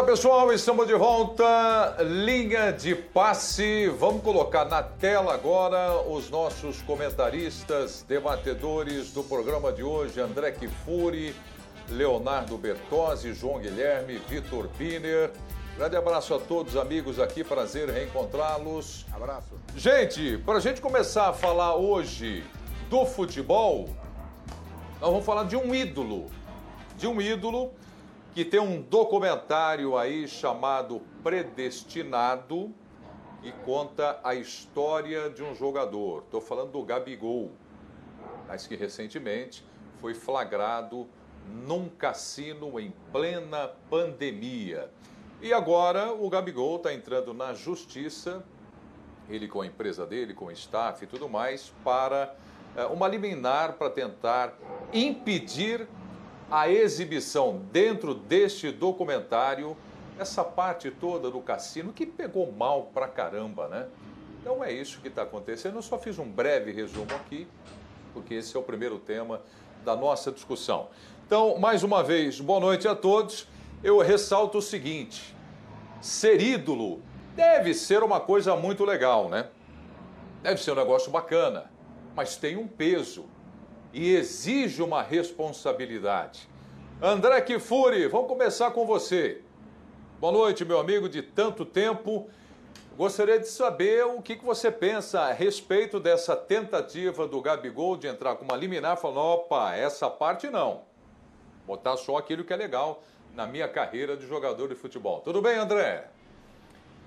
Olá pessoal, estamos de volta. Linha de passe. Vamos colocar na tela agora os nossos comentaristas, debatedores do programa de hoje: André Kifuri, Leonardo Bertozzi, João Guilherme, Vitor Biner. Grande abraço a todos, amigos aqui, prazer reencontrá-los. Abraço. Gente, para a gente começar a falar hoje do futebol, nós vamos falar de um ídolo. De um ídolo que tem um documentário aí chamado Predestinado e conta a história de um jogador. Estou falando do Gabigol, mas que recentemente foi flagrado num cassino em plena pandemia. E agora o Gabigol está entrando na justiça, ele com a empresa dele, com o staff e tudo mais, para é, uma liminar para tentar impedir a exibição dentro deste documentário, essa parte toda do cassino que pegou mal pra caramba, né? Então é isso que está acontecendo. Eu só fiz um breve resumo aqui, porque esse é o primeiro tema da nossa discussão. Então, mais uma vez, boa noite a todos. Eu ressalto o seguinte: ser ídolo deve ser uma coisa muito legal, né? Deve ser um negócio bacana, mas tem um peso e exige uma responsabilidade. André Kifuri, vamos começar com você. Boa noite, meu amigo de tanto tempo. Gostaria de saber o que, você pensa a respeito dessa tentativa do Gabigol de entrar com uma liminar falando, opa, essa parte não. Botar só aquilo que é legal na minha carreira de jogador de futebol. Tudo bem, André?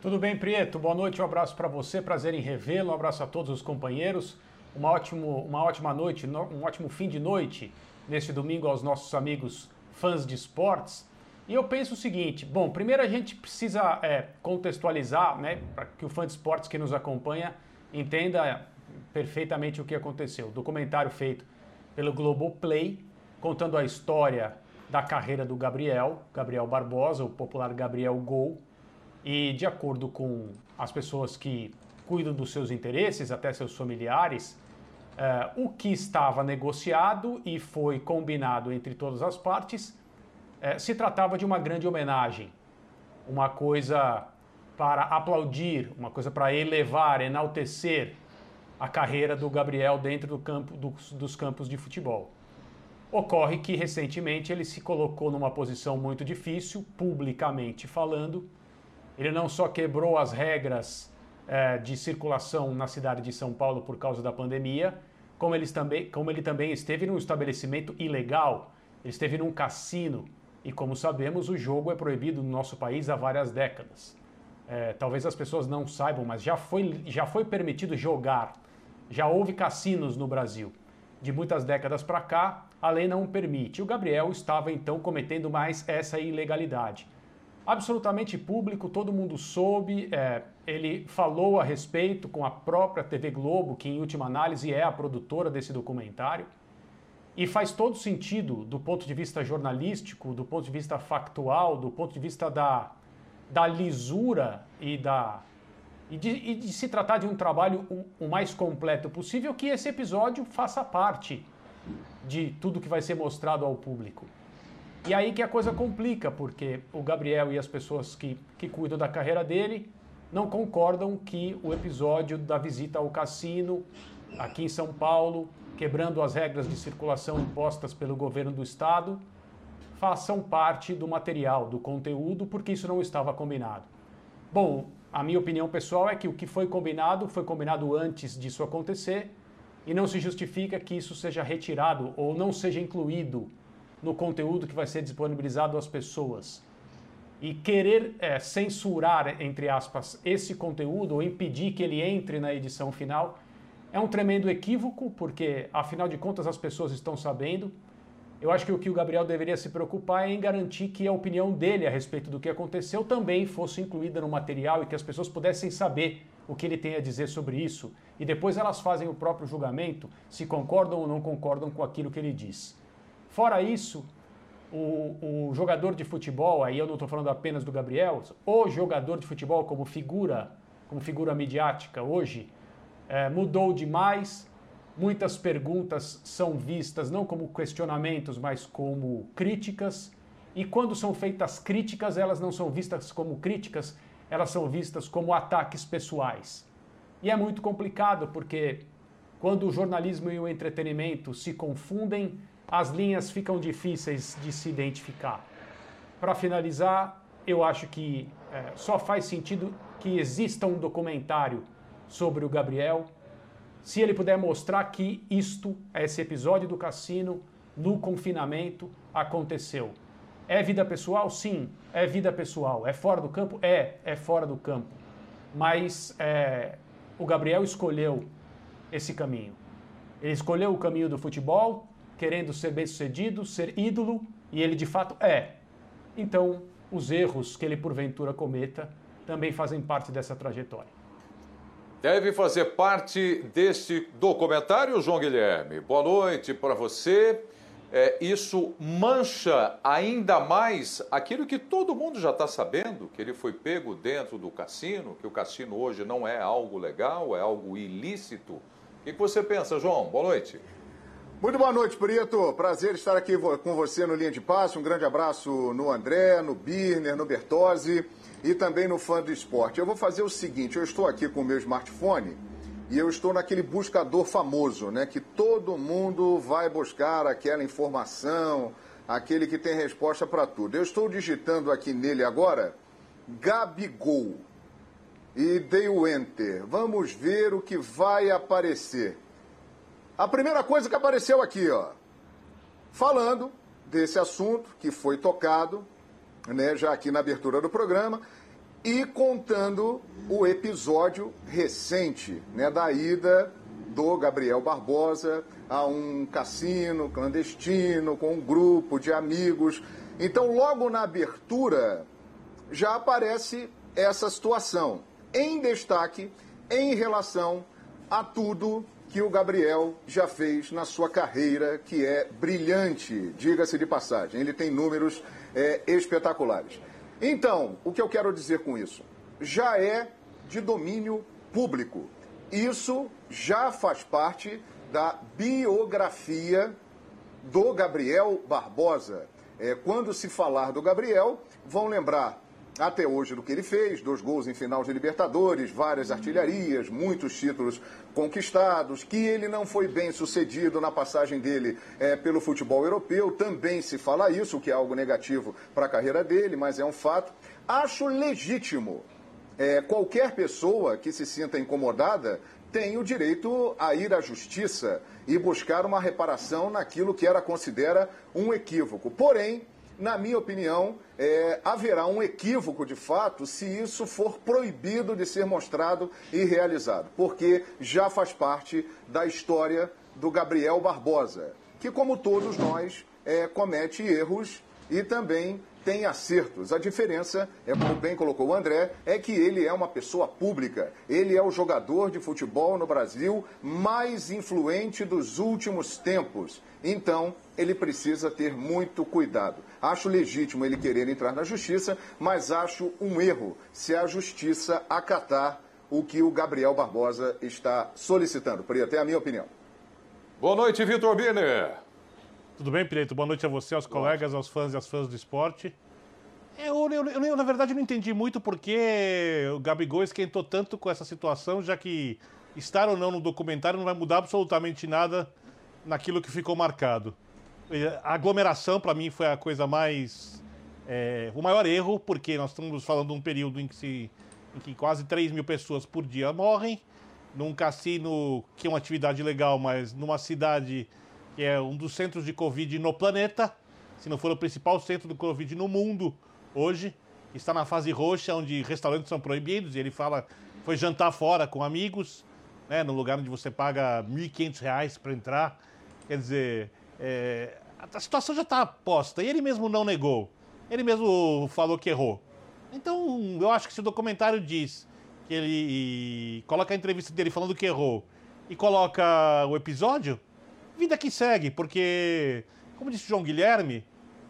Tudo bem, Prieto. Boa noite, um abraço para você, prazer em revê-lo, um abraço a todos os companheiros uma, ótimo, uma ótima noite, um ótimo fim de noite neste domingo aos nossos amigos fãs de esportes. E eu penso o seguinte: bom, primeiro a gente precisa é, contextualizar, né, para que o fã de esportes que nos acompanha entenda perfeitamente o que aconteceu. Documentário feito pelo Globoplay, contando a história da carreira do Gabriel, Gabriel Barbosa, o popular Gabriel Gol. E de acordo com as pessoas que cuidam dos seus interesses, até seus familiares, Uh, o que estava negociado e foi combinado entre todas as partes uh, se tratava de uma grande homenagem, uma coisa para aplaudir, uma coisa para elevar, enaltecer a carreira do Gabriel dentro do campo, dos, dos campos de futebol. Ocorre que recentemente ele se colocou numa posição muito difícil, publicamente falando. Ele não só quebrou as regras é, de circulação na cidade de São Paulo por causa da pandemia, como, também, como ele também esteve num estabelecimento ilegal, ele esteve num cassino, e como sabemos, o jogo é proibido no nosso país há várias décadas. É, talvez as pessoas não saibam, mas já foi, já foi permitido jogar, já houve cassinos no Brasil. De muitas décadas para cá, a lei não permite. O Gabriel estava então cometendo mais essa ilegalidade absolutamente público, todo mundo soube. É, ele falou a respeito com a própria TV Globo, que em última análise é a produtora desse documentário. E faz todo sentido do ponto de vista jornalístico, do ponto de vista factual, do ponto de vista da, da lisura e da. E de, e de se tratar de um trabalho o, o mais completo possível, que esse episódio faça parte de tudo que vai ser mostrado ao público. E aí que a coisa complica, porque o Gabriel e as pessoas que, que cuidam da carreira dele não concordam que o episódio da visita ao cassino aqui em São Paulo, quebrando as regras de circulação impostas pelo governo do estado, façam parte do material, do conteúdo, porque isso não estava combinado. Bom, a minha opinião pessoal é que o que foi combinado foi combinado antes disso acontecer e não se justifica que isso seja retirado ou não seja incluído no conteúdo que vai ser disponibilizado às pessoas. E querer é, censurar, entre aspas, esse conteúdo ou impedir que ele entre na edição final é um tremendo equívoco, porque afinal de contas as pessoas estão sabendo. Eu acho que o que o Gabriel deveria se preocupar é em garantir que a opinião dele a respeito do que aconteceu também fosse incluída no material e que as pessoas pudessem saber o que ele tem a dizer sobre isso. E depois elas fazem o próprio julgamento se concordam ou não concordam com aquilo que ele diz. Fora isso, o, o jogador de futebol, aí eu não estou falando apenas do Gabriel, o jogador de futebol como figura, como figura midiática hoje, é, mudou demais. Muitas perguntas são vistas não como questionamentos, mas como críticas. E quando são feitas críticas, elas não são vistas como críticas, elas são vistas como ataques pessoais. E é muito complicado porque quando o jornalismo e o entretenimento se confundem, as linhas ficam difíceis de se identificar. Para finalizar, eu acho que é, só faz sentido que exista um documentário sobre o Gabriel, se ele puder mostrar que isto, esse episódio do cassino, no confinamento, aconteceu. É vida pessoal? Sim, é vida pessoal. É fora do campo? É, é fora do campo. Mas é, o Gabriel escolheu esse caminho. Ele escolheu o caminho do futebol, querendo ser bem-sucedido, ser ídolo, e ele de fato é. Então, os erros que ele porventura cometa também fazem parte dessa trajetória. Deve fazer parte deste documentário, João Guilherme. Boa noite para você. É, isso mancha ainda mais aquilo que todo mundo já está sabendo, que ele foi pego dentro do cassino, que o cassino hoje não é algo legal, é algo ilícito. O que, você pensa, João? Boa noite. Muito boa noite, Brito. Prazer estar aqui com você no Linha de Passe. Um grande abraço no André, no Birner, no Bertozzi e também no Fã do Esporte. Eu vou fazer o seguinte, eu estou aqui com o meu smartphone e eu estou naquele buscador famoso, né, que todo mundo vai buscar aquela informação, aquele que tem resposta para tudo. Eu estou digitando aqui nele agora Gabigol e dei o enter. Vamos ver o que vai aparecer. A primeira coisa que apareceu aqui, ó, falando desse assunto que foi tocado, né, já aqui na abertura do programa, e contando o episódio recente, né, da ida do Gabriel Barbosa a um cassino clandestino com um grupo de amigos. Então, logo na abertura já aparece essa situação em destaque em relação a tudo que o Gabriel já fez na sua carreira, que é brilhante, diga-se de passagem. Ele tem números é, espetaculares. Então, o que eu quero dizer com isso? Já é de domínio público. Isso já faz parte da biografia do Gabriel Barbosa. É, quando se falar do Gabriel, vão lembrar até hoje do que ele fez, dois gols em final de Libertadores, várias artilharias, muitos títulos conquistados, que ele não foi bem sucedido na passagem dele é, pelo futebol europeu, também se fala isso, o que é algo negativo para a carreira dele, mas é um fato. Acho legítimo é, qualquer pessoa que se sinta incomodada tem o direito a ir à justiça e buscar uma reparação naquilo que ela considera um equívoco. Porém, na minha opinião, é, haverá um equívoco de fato se isso for proibido de ser mostrado e realizado, porque já faz parte da história do Gabriel Barbosa, que, como todos nós, é, comete erros e também tem acertos. A diferença, é como bem colocou o André, é que ele é uma pessoa pública. Ele é o jogador de futebol no Brasil mais influente dos últimos tempos. Então, ele precisa ter muito cuidado. Acho legítimo ele querer entrar na justiça, mas acho um erro se a justiça acatar o que o Gabriel Barbosa está solicitando. Preto, é a minha opinião. Boa noite, Vitor Biner. Tudo bem, Preto? Boa noite a você, aos colegas, aos fãs e às fãs do esporte. Eu, eu, eu, eu, na verdade, não entendi muito porque o Gabigol esquentou tanto com essa situação, já que estar ou não no documentário não vai mudar absolutamente nada naquilo que ficou marcado. A aglomeração, para mim, foi a coisa mais. É, o maior erro, porque nós estamos falando de um período em que, se, em que quase 3 mil pessoas por dia morrem, num cassino que é uma atividade legal, mas numa cidade que é um dos centros de Covid no planeta, se não for o principal centro do Covid no mundo hoje, está na fase roxa, onde restaurantes são proibidos, e ele fala foi jantar fora com amigos, né, no lugar onde você paga R$ 1.500 para entrar. Quer dizer, é, a situação já está posta, e ele mesmo não negou. Ele mesmo falou que errou. Então, eu acho que se o documentário diz que ele coloca a entrevista dele falando que errou e coloca o episódio, vida que segue, porque, como disse João Guilherme,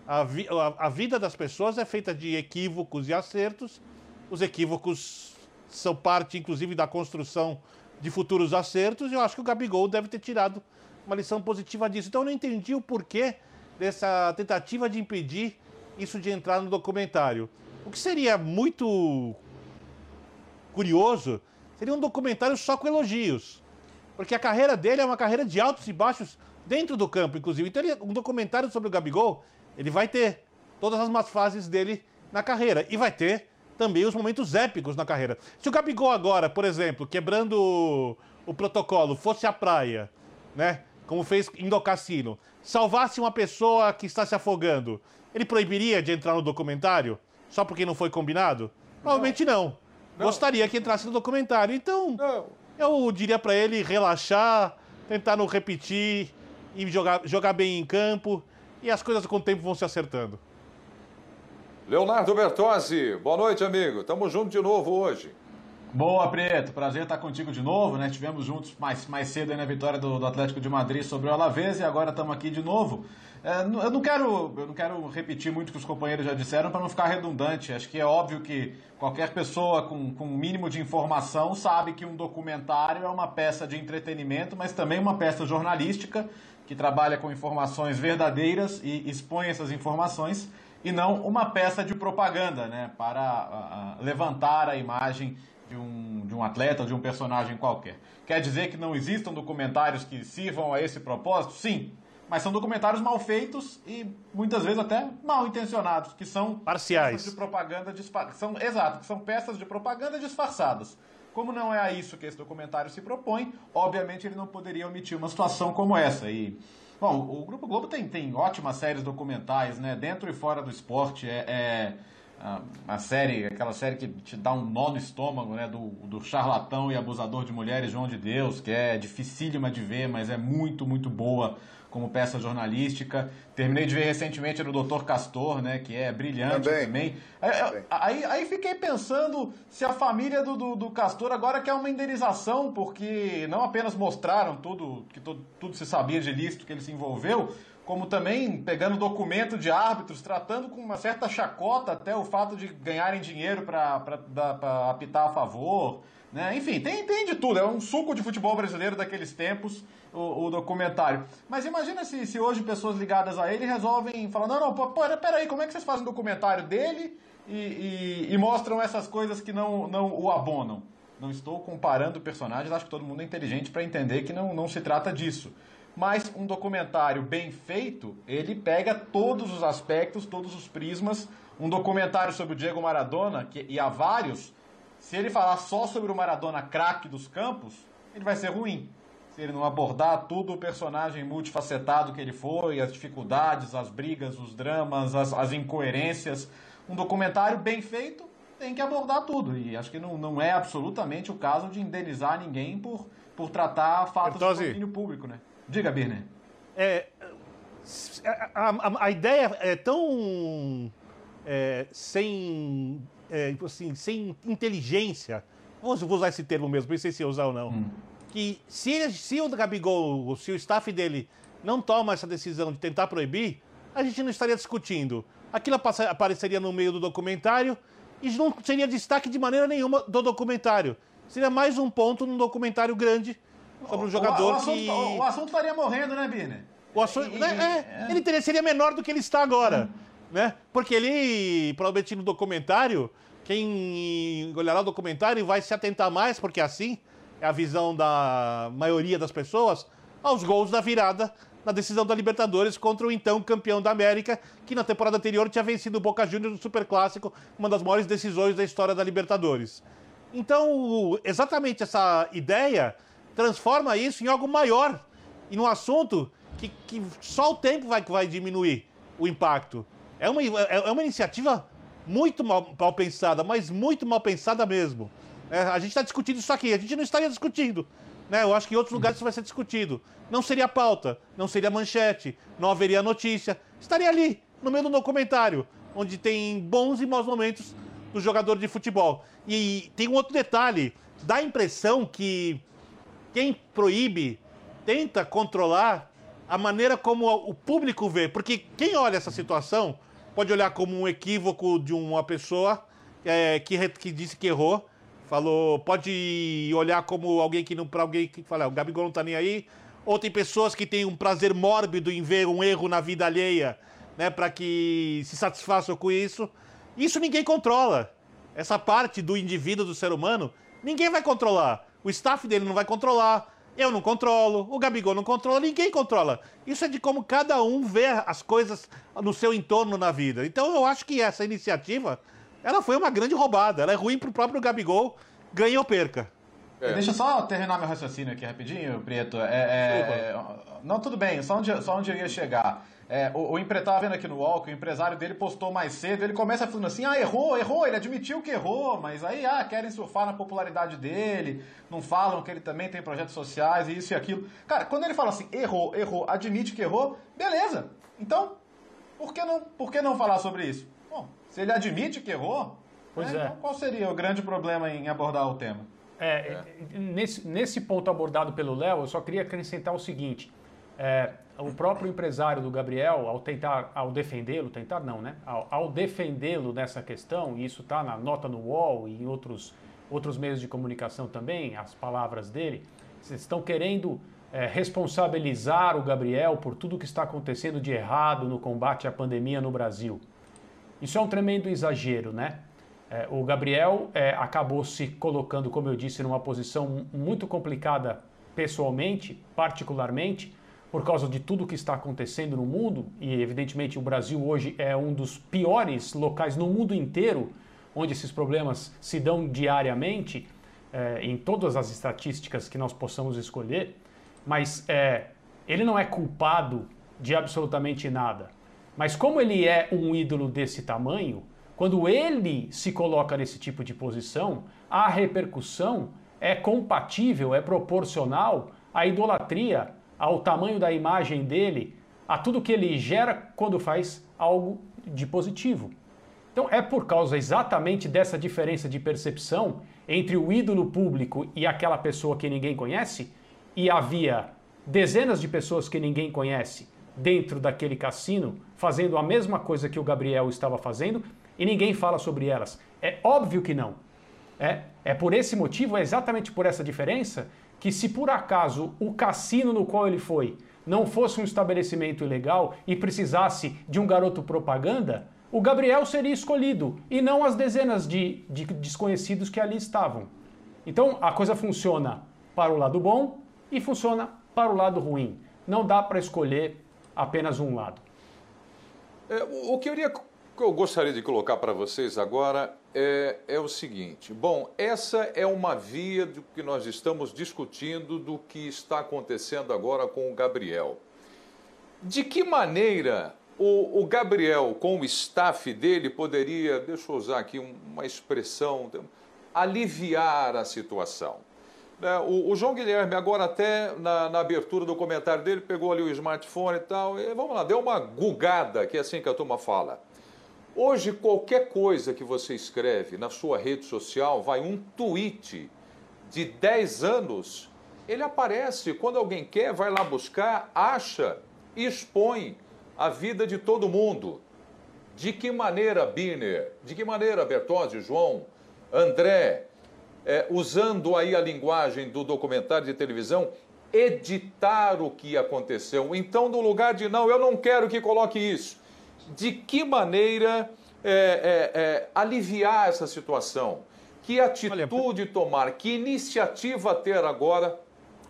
a, vi, a, a, vida das pessoas é feita de equívocos e acertos. Os equívocos são parte, inclusive, da construção de futuros acertos. E eu acho que o Gabigol deve ter tirado uma lição positiva disso. Então eu não entendi o porquê dessa tentativa de impedir isso de entrar no documentário. O que seria muito curioso seria um documentário só com elogios. Porque a carreira dele é uma carreira de altos e baixos dentro do campo, inclusive. Então, ele, um documentário sobre o Gabigol, ele vai ter todas as más fases dele na carreira. E vai ter também os momentos épicos na carreira. Se o Gabigol agora, por exemplo, quebrando o, o protocolo, fosse à praia, né? Como fez indo ao cassino, salvasse uma pessoa que está se afogando, ele proibiria de entrar no documentário? Só porque não foi combinado? Provavelmente não. não. Gostaria que entrasse no documentário. Então, não. Eu diria para ele relaxar, tentar não repetir e jogar, jogar bem em campo. E as coisas com o tempo vão se acertando. Leonardo Bertozzi, boa noite, amigo. Tamo junto de novo hoje. Boa, Preto. Prazer estar contigo de novo, né? Estivemos juntos mais, mais cedo aí na vitória do, do Atlético de Madrid sobre o Alavés e agora estamos aqui de novo. É, eu, não quero, eu não quero repetir muito o que os companheiros já disseram para não ficar redundante. Acho que é óbvio que qualquer pessoa com, com um mínimo de informação sabe que um documentário é uma peça de entretenimento, mas também uma peça jornalística que trabalha com informações verdadeiras e expõe essas informações e não uma peça de propaganda, né, para uh, levantar a imagem de um, de um atleta ou de um personagem qualquer. Quer dizer que não existam documentários que sirvam a esse propósito? Sim, mas são documentários mal feitos e muitas vezes até mal intencionados, que são parciais peças de propaganda são exato, que são peças de propaganda disfarçadas. Como não é a isso que esse documentário se propõe, obviamente ele não poderia omitir uma situação como essa. E Bom, o Grupo Globo tem, tem ótimas séries documentais, né? Dentro e fora do esporte. É, é a, série, aquela série que te dá um nó no estômago, né? Do, do charlatão e abusador de mulheres, João de Deus, que é dificílima de ver, mas é muito, muito boa como peça jornalística. Terminei de ver recentemente no Doutor Castor, né? Que é brilhante também. também. Aí, aí, aí, fiquei pensando se a família do, do, do, Castor agora quer uma indenização, porque não apenas mostraram tudo, que tudo, tudo se sabia de ilícito que ele se envolveu, como também pegando documento de árbitros, tratando com uma certa chacota até o fato de ganharem dinheiro para apitar a favor. Né? Enfim, tem, tem de tudo. É um suco de futebol brasileiro daqueles tempos o, o, documentário. Mas imagina se, se hoje pessoas ligadas a ele resolvem falar: não, não, pera, peraí, como é que vocês fazem um documentário dele e, e, e, mostram essas coisas que não, não o abonam? Não estou comparando personagens, acho que todo mundo é inteligente para entender que não, não se trata disso. Mas um documentário bem feito, ele pega todos os aspectos, todos os prismas. Um documentário sobre o Diego Maradona, que, e há vários, se ele falar só sobre o Maradona craque dos campos, ele vai ser ruim se ele não abordar tudo o personagem multifacetado que ele foi, as dificuldades, as brigas, os dramas, as, as incoerências. Um documentário bem feito tem que abordar tudo. E acho que não, não é absolutamente o caso de indenizar ninguém por, por tratar fatos Bertozzi. de domínio público, né? Diga, Birner. É, a, a, a, ideia é tão é, sem, é, assim, sem inteligência. Vou usar esse termo mesmo, não sei se usar ou não. Hum que se, se o Gabigol, se o staff dele não toma essa decisão de tentar proibir, a gente não estaria discutindo. Aquilo apareceria no meio do documentário e não seria destaque de maneira nenhuma do documentário. Seria mais um ponto num documentário grande sobre um jogador o, o assunto, que. O, o, assunto estaria morrendo, né, Bine? O assunto, e, né, é, é. Ele teria, seria menor do que ele está agora. Hum. Né? Porque ele, provavelmente no documentário, quem olhará o documentário vai se atentar mais, porque assim é a visão da maioria das pessoas, aos gols da virada na decisão da Libertadores contra o então campeão da América, que na temporada anterior tinha vencido o Boca Juniors no Superclássico, uma das maiores decisões da história da Libertadores. Então, exatamente essa ideia transforma isso em algo maior e num assunto que, que só o tempo vai, vai diminuir o impacto. É uma, é uma iniciativa muito mal, mal pensada, mas muito mal pensada mesmo. É, a gente está discutindo isso aqui, a gente não estaria discutindo. Né? Eu acho que em outros lugares isso vai ser discutido. Não seria pauta, não seria manchete, não haveria notícia. Estaria ali, no meio do documentário, onde tem bons e maus momentos do jogador de futebol. E tem um outro detalhe: dá a impressão que quem proíbe tenta controlar a maneira como o público vê. Porque quem olha essa situação pode olhar como um equívoco de uma pessoa é, que, que disse que errou Falou, pode olhar como alguém que não. para alguém que fala, ah, o Gabigol não tá nem aí. Ou tem pessoas que têm um prazer mórbido em ver um erro na vida alheia né, para que se satisfaçam com isso. Isso ninguém controla. Essa parte do indivíduo, do ser humano, ninguém vai controlar. O staff dele não vai controlar, eu não controlo, o Gabigol não controla, ninguém controla. Isso é de como cada um vê as coisas no seu entorno na vida. Então eu acho que essa iniciativa, ela foi uma grande roubada. Ela é ruim pro próprio Gabigol, ganha ou perca. É. Deixa eu só terminar meu raciocínio aqui rapidinho, Prieto. É, é, não, tudo bem, só onde, só onde eu ia chegar. É, o, o empresário, vendo aqui no que o empresário dele postou mais cedo, ele começa falando assim, ah, errou, errou, ele admitiu que errou, mas aí, ah, querem surfar na popularidade dele, não falam que ele também tem projetos sociais e isso e aquilo. Cara, quando ele fala assim, errou, errou, admite que errou, beleza. Então, por que não, por que não falar sobre isso? Bom, se ele admite que errou, pois né, é. então qual seria o grande problema em abordar o tema? É, é. Nesse, nesse ponto abordado pelo Léo, eu só queria acrescentar o seguinte. É, o próprio empresário do Gabriel, ao tentar, ao defendê-lo, tentar não, né? Ao, ao defendê-lo nessa questão, e isso está na nota no UOL e em outros, outros meios de comunicação também, as palavras dele, vocês estão querendo é, responsabilizar o Gabriel por tudo que está acontecendo de errado no combate à pandemia no Brasil. Isso é um tremendo exagero, né? É, o Gabriel é, acabou se colocando, como eu disse, numa posição muito complicada pessoalmente, particularmente, por causa de tudo que está acontecendo no mundo, e evidentemente o Brasil hoje é um dos piores locais no mundo inteiro onde esses problemas se dão diariamente, é, em todas as estatísticas que nós possamos escolher, mas é, ele não é culpado de absolutamente nada. Mas como ele é um ídolo desse tamanho, quando ele se coloca nesse tipo de posição, a repercussão é compatível, é proporcional à idolatria ao tamanho da imagem dele, a tudo que ele gera quando faz algo de positivo. Então é por causa exatamente dessa diferença de percepção entre o ídolo público e aquela pessoa que ninguém conhece, e havia dezenas de pessoas que ninguém conhece dentro daquele cassino fazendo a mesma coisa que o Gabriel estava fazendo e ninguém fala sobre elas. É óbvio que não. É, é por esse motivo, é exatamente por essa diferença, que se por acaso o cassino no qual ele foi não fosse um estabelecimento ilegal e precisasse de um garoto propaganda, o Gabriel seria escolhido e não as dezenas de, de desconhecidos que ali estavam. Então a coisa funciona para o lado bom e funciona para o lado ruim. Não dá para escolher apenas um lado. É, o que eu, iria, eu gostaria de colocar para vocês agora é, é o seguinte: bom, essa é uma via do que nós estamos discutindo do que está acontecendo agora com o Gabriel. De que maneira o, o Gabriel, com o staff dele, poderia, deixa eu usar aqui uma expressão, aliviar a situação? Né, o, o, João Guilherme, agora até na, na, abertura do comentário dele, pegou ali o smartphone e tal, e vamos lá, deu uma gugada, que é assim que a turma fala. Hoje, qualquer coisa que você escreve na sua rede social, vai um tweet de 10 anos, ele aparece. Quando alguém quer, vai lá buscar, acha e expõe a vida de todo mundo. De que maneira, Biner? De que maneira, Bertozzi, João, André, é, usando aí a linguagem do documentário de televisão, editar o que aconteceu? Então, no lugar de não, eu não quero que coloque isso de que maneira é, é, é, aliviar essa situação. Que atitude Olha, tomar, que iniciativa ter agora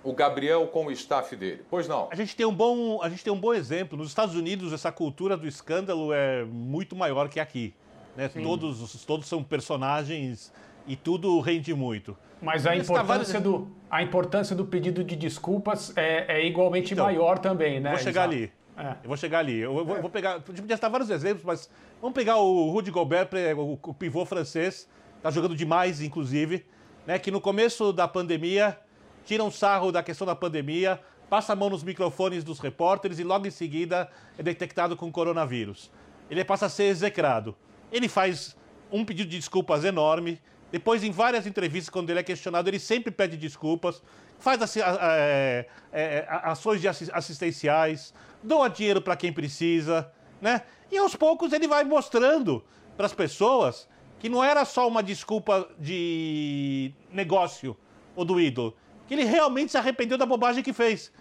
o Gabriel com o staff dele? Pois não. A gente tem um bom, a gente tem um bom exemplo. Nos Estados Unidos, essa cultura do escândalo é muito maior que aqui. Né? Todos, todos são personagens e tudo rende muito. Mas a importância, do, a importância do pedido de desculpas é, é igualmente então, maior também, né? Vou chegar Exato. ali. É. Eu vou chegar ali. Eu vou, é. vou pegar. Podia estar vários exemplos, mas vamos pegar o Rudy Gobert, o, o pivô francês, tá jogando demais, inclusive, né? Que no começo da pandemia tira um sarro da questão da pandemia, passa a mão nos microfones dos repórteres e logo em seguida é detectado com coronavírus. Ele passa a ser execrado. Ele faz um pedido de desculpas enorme. Depois, em várias entrevistas, quando ele é questionado, ele sempre pede desculpas, faz assim, é, é, ações assistenciais, doa dinheiro para quem precisa, né? E aos poucos ele vai mostrando para as pessoas que não era só uma desculpa de negócio ou do ídolo, que ele realmente se arrependeu da bobagem que fez.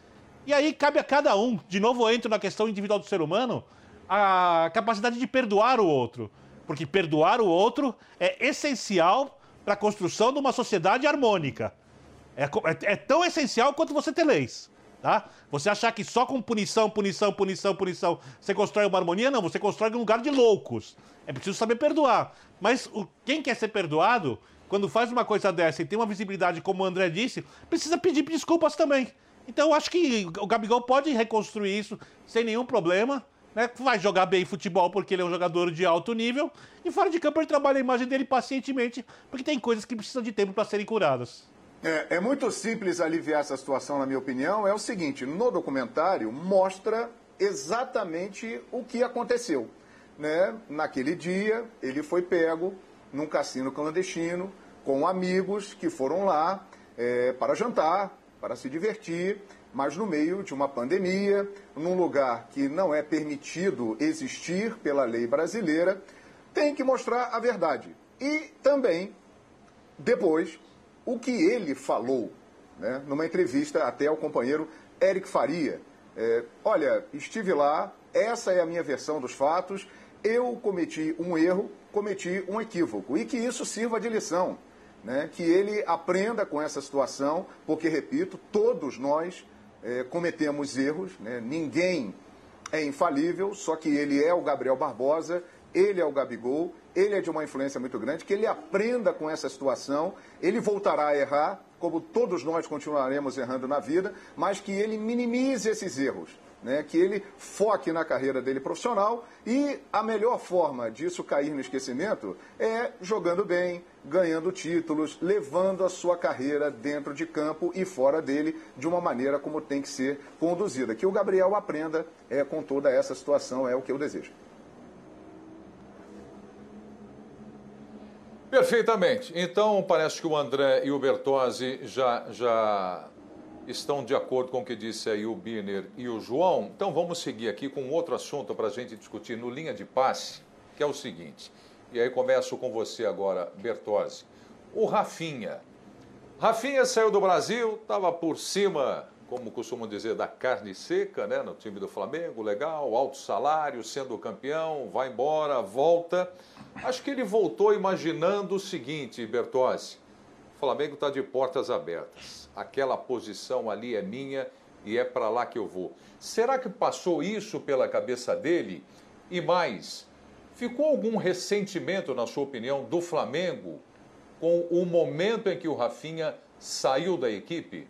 E aí cabe a cada um, de novo eu entro na questão individual do ser humano, a capacidade de perdoar o outro. Porque perdoar o outro é essencial para a construção de uma sociedade harmônica. É, é, é, tão essencial quanto você ter leis. Tá? Você achar que só com punição, punição, punição, punição você constrói uma harmonia, não, você constrói um lugar de loucos. É preciso saber perdoar. Mas o, quem quer ser perdoado, quando faz uma coisa dessa e tem uma visibilidade, como o André disse, precisa pedir desculpas também. Então eu acho que o Gabigol pode reconstruir isso sem nenhum problema. Né? Vai jogar bem futebol porque ele é um jogador de alto nível. E fora de campo ele trabalha a imagem dele pacientemente, porque tem coisas que precisam de tempo para serem curadas. É, é, muito simples aliviar essa situação, na minha opinião. É o seguinte: no documentário mostra exatamente o que aconteceu. Né? Naquele dia, ele foi pego num cassino clandestino com amigos que foram lá é, para jantar, para se divertir, mas no meio de uma pandemia, num lugar que não é permitido existir pela lei brasileira, tem que mostrar a verdade. E também, depois, o que ele falou, né, numa entrevista até ao companheiro Eric Faria. É, Olha, estive lá, essa é a minha versão dos fatos, eu cometi um erro, cometi um equívoco, e que isso sirva de lição né, que ele aprenda com essa situação, porque, repito, todos nós é, cometemos erros, né, ninguém é infalível, só que ele é o Gabriel Barbosa, ele é o Gabigol, ele é de uma influência muito grande, que ele aprenda com essa situação, ele voltará a errar, como todos nós continuaremos errando na vida, mas que ele minimize esses erros né, que ele foque na carreira dele profissional e a melhor forma disso cair no esquecimento é jogando bem, ganhando títulos, levando a sua carreira dentro de campo e fora dele de uma maneira como tem que ser conduzida. Que o Gabriel aprenda é, com toda essa situação, é o que eu desejo. Perfeitamente. Então, parece que o André e o Bertozzi já, já estão de acordo com o que disse aí o Biner e o João. Então vamos seguir aqui com outro assunto para a gente discutir no linha de passe, que é o seguinte. E aí começo com você agora, Bertozzi. O Rafinha. Rafinha saiu do Brasil, estava por cima, como costumam dizer, da carne seca, né, no time do Flamengo, legal, alto salário, sendo campeão, vai embora, volta. Acho que ele voltou imaginando o seguinte, Bertozzi. O Flamengo está de portas abertas aquela posição ali é minha e é para lá que eu vou. Será que passou isso pela cabeça dele? E mais, ficou algum ressentimento, na sua opinião, do Flamengo com o momento em que o Rafinha saiu da equipe?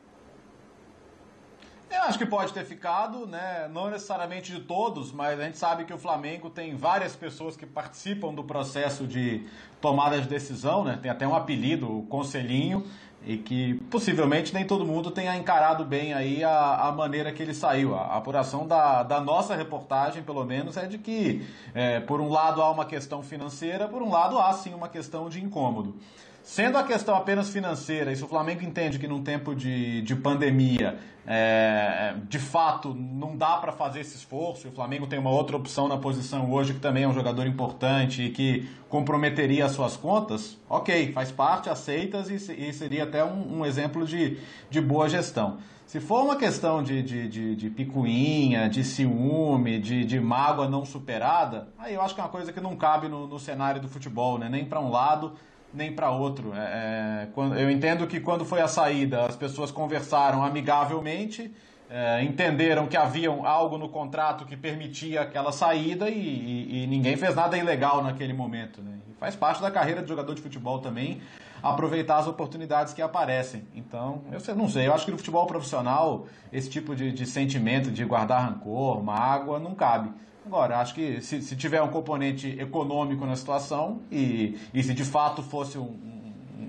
Eu acho que pode ter ficado, né? Não necessariamente de todos, mas a gente sabe que o Flamengo tem várias pessoas que participam do processo de tomada de decisão, né? Tem até um apelido, o Conselhinho, e que possivelmente nem todo mundo tenha encarado bem aí a, a maneira que ele saiu. A, apuração da, da nossa reportagem, pelo menos, é de que, é, por um lado, há uma questão financeira, por um lado, há sim uma questão de incômodo. Sendo a questão apenas financeira, e se o Flamengo entende que num tempo de, de pandemia, é, de fato, não dá para fazer esse esforço, e o Flamengo tem uma outra opção na posição hoje, que também é um jogador importante e que comprometeria as suas contas, ok, faz parte, aceitas e, e seria até um, um, exemplo de, de boa gestão. Se for uma questão de, de, de, de picuinha, de ciúme, de, de mágoa não superada, aí eu acho que é uma coisa que não cabe no, no cenário do futebol, né? nem para um lado nem para outro. É, é, quando, eu entendo que quando foi a saída, as pessoas conversaram amigavelmente, é, entenderam que havia algo no contrato que permitia aquela saída e, e, e ninguém fez nada ilegal naquele momento. Né? E faz parte da carreira de jogador de futebol também aproveitar as oportunidades que aparecem. Então, eu não sei, eu acho que no futebol profissional esse tipo de, de sentimento de guardar rancor, mágoa, não cabe. Agora, acho que se, se, tiver um componente econômico na situação e, e se de fato fosse um,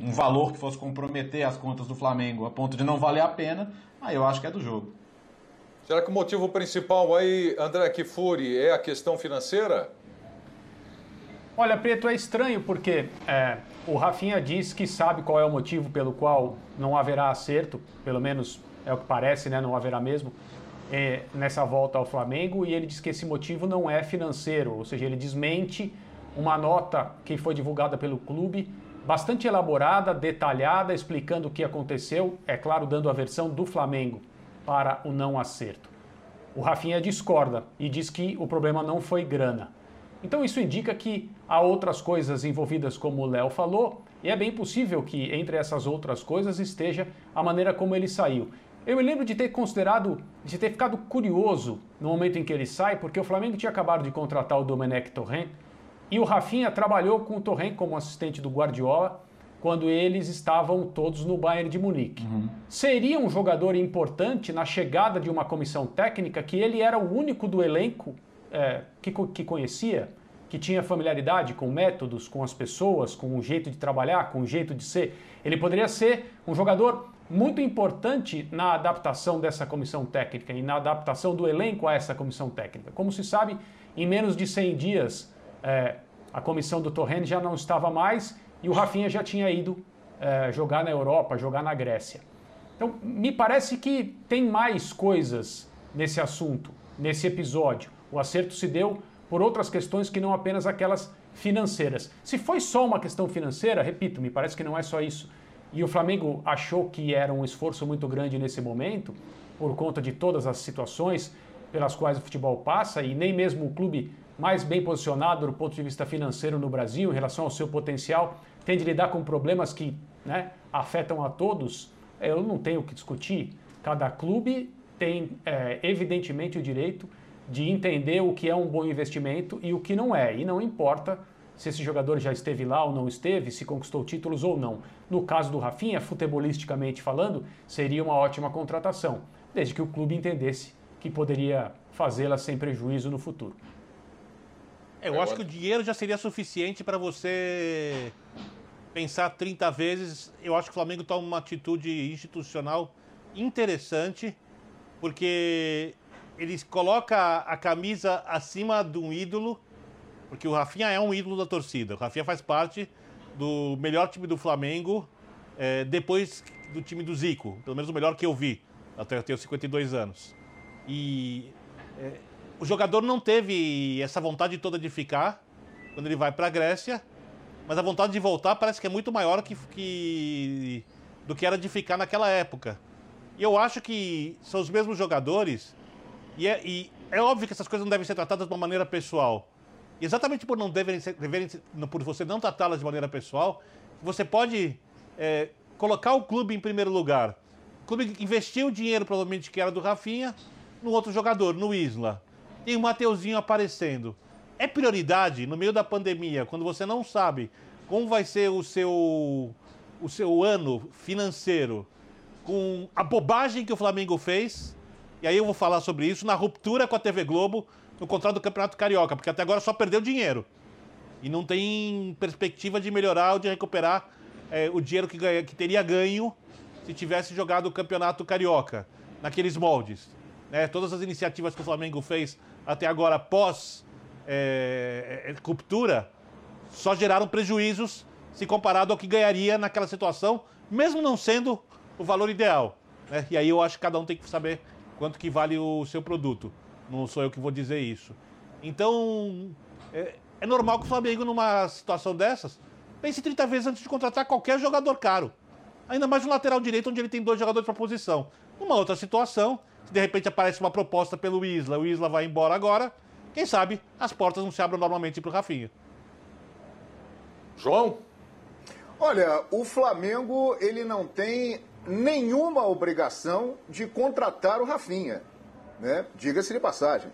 um, valor que fosse comprometer as contas do Flamengo a ponto de não valer a pena, aí eu acho que é do jogo. Será que o motivo principal aí, André Kifuri, é a questão financeira? Olha, Preto, é estranho porque é, o Rafinha diz que sabe qual é o motivo pelo qual não haverá acerto, pelo menos é o que parece, né? Não haverá mesmo é, nessa volta ao Flamengo e ele diz que esse motivo não é financeiro, ou seja, ele desmente uma nota que foi divulgada pelo clube, bastante elaborada, detalhada, explicando o que aconteceu, é claro, dando a versão do Flamengo para o não acerto. O Rafinha discorda e diz que o problema não foi grana. Então isso indica que há outras coisas envolvidas, como o Léo falou, e é bem possível que entre essas outras coisas esteja a maneira como ele saiu. Eu me lembro de ter considerado, de ter ficado curioso no momento em que ele sai, porque o Flamengo tinha acabado de contratar o Domenech Torrent e o Rafinha trabalhou com o Torrent como assistente do Guardiola quando eles estavam todos no Bayern de Munique. Uhum. Seria um jogador importante na chegada de uma comissão técnica que ele era o único do elenco é, que, que conhecia, que tinha familiaridade com métodos, com as pessoas, com o jeito de trabalhar, com o jeito de ser. Ele poderia ser um jogador muito importante na adaptação dessa comissão técnica e na adaptação do elenco a essa comissão técnica. Como se sabe, em menos de 100 dias, é, a comissão do Torrent já não estava mais e o Rafinha já tinha ido é, jogar na Europa, jogar na Grécia. Então, me parece que tem mais coisas nesse assunto, nesse episódio. O acerto se deu por outras questões que não apenas aquelas financeiras. Se foi só uma questão financeira, repito, me parece que não é só isso. E o Flamengo achou que era um esforço muito grande nesse momento, por conta de todas as situações pelas quais o futebol passa, e nem mesmo o clube mais bem posicionado do ponto de vista financeiro no Brasil, em relação ao seu potencial, tem de lidar com problemas que né, afetam a todos, eu não tenho o que discutir. Cada clube tem, é, evidentemente, o direito de entender o que é um bom investimento e o que não é. E não importa se esse jogador já esteve lá ou não esteve, se conquistou títulos ou não. No caso do Rafinha, futebolisticamente falando, seria uma ótima contratação, desde que o clube entendesse que poderia fazê-la sem prejuízo no futuro. Eu acho que o dinheiro já seria suficiente para você pensar 30 vezes. Eu acho que o Flamengo toma uma atitude institucional interessante, porque ele coloca a camisa acima de um ídolo, porque o Rafinha é um ídolo da torcida. O Rafinha faz parte do melhor time do Flamengo é, depois do time do Zico, pelo menos o melhor que eu vi, até eu tenho 52 anos. E é, o jogador não teve essa vontade toda de ficar quando ele vai para a Grécia, mas a vontade de voltar parece que é muito maior que, que, do que era de ficar naquela época. E eu acho que são os mesmos jogadores, e é, e é óbvio que essas coisas não devem ser tratadas de uma maneira pessoal. E exatamente por não deverem ser, deverem, por você não tratá-las de maneira pessoal, você pode é, colocar o clube em primeiro lugar. O clube investiu o dinheiro, provavelmente, que era do Rafinha, no outro jogador, no Isla tem o Mateuzinho aparecendo. É prioridade no meio da pandemia, quando você não sabe como vai ser o seu, o seu ano financeiro, com a bobagem que o Flamengo fez, e aí eu vou falar sobre isso, na ruptura com a TV Globo, no contrato do Campeonato Carioca, porque até agora só perdeu dinheiro. E não tem perspectiva de melhorar ou de recuperar é, o dinheiro que, ganha, que teria ganho se tivesse jogado o Campeonato Carioca, naqueles moldes. Né? Todas as iniciativas que o Flamengo fez até agora pós é, é, ruptura só geraram prejuízos se comparado ao que ganharia naquela situação, mesmo não sendo o valor ideal. Né? E aí eu acho que cada um tem que saber quanto que vale o seu produto. Não sou eu que vou dizer isso. Então, é, é normal que o Flamengo, numa situação dessas, pense 30 vezes antes de contratar qualquer jogador caro. Ainda mais no lateral direito, onde ele tem dois jogadores para posição. Numa outra situação, se de repente aparece uma proposta pelo Isla, o Isla vai embora agora, quem sabe as portas não se abram normalmente para o Rafinha. João? Olha, o Flamengo ele não tem nenhuma obrigação de contratar o Rafinha, né? Diga-se de passagem.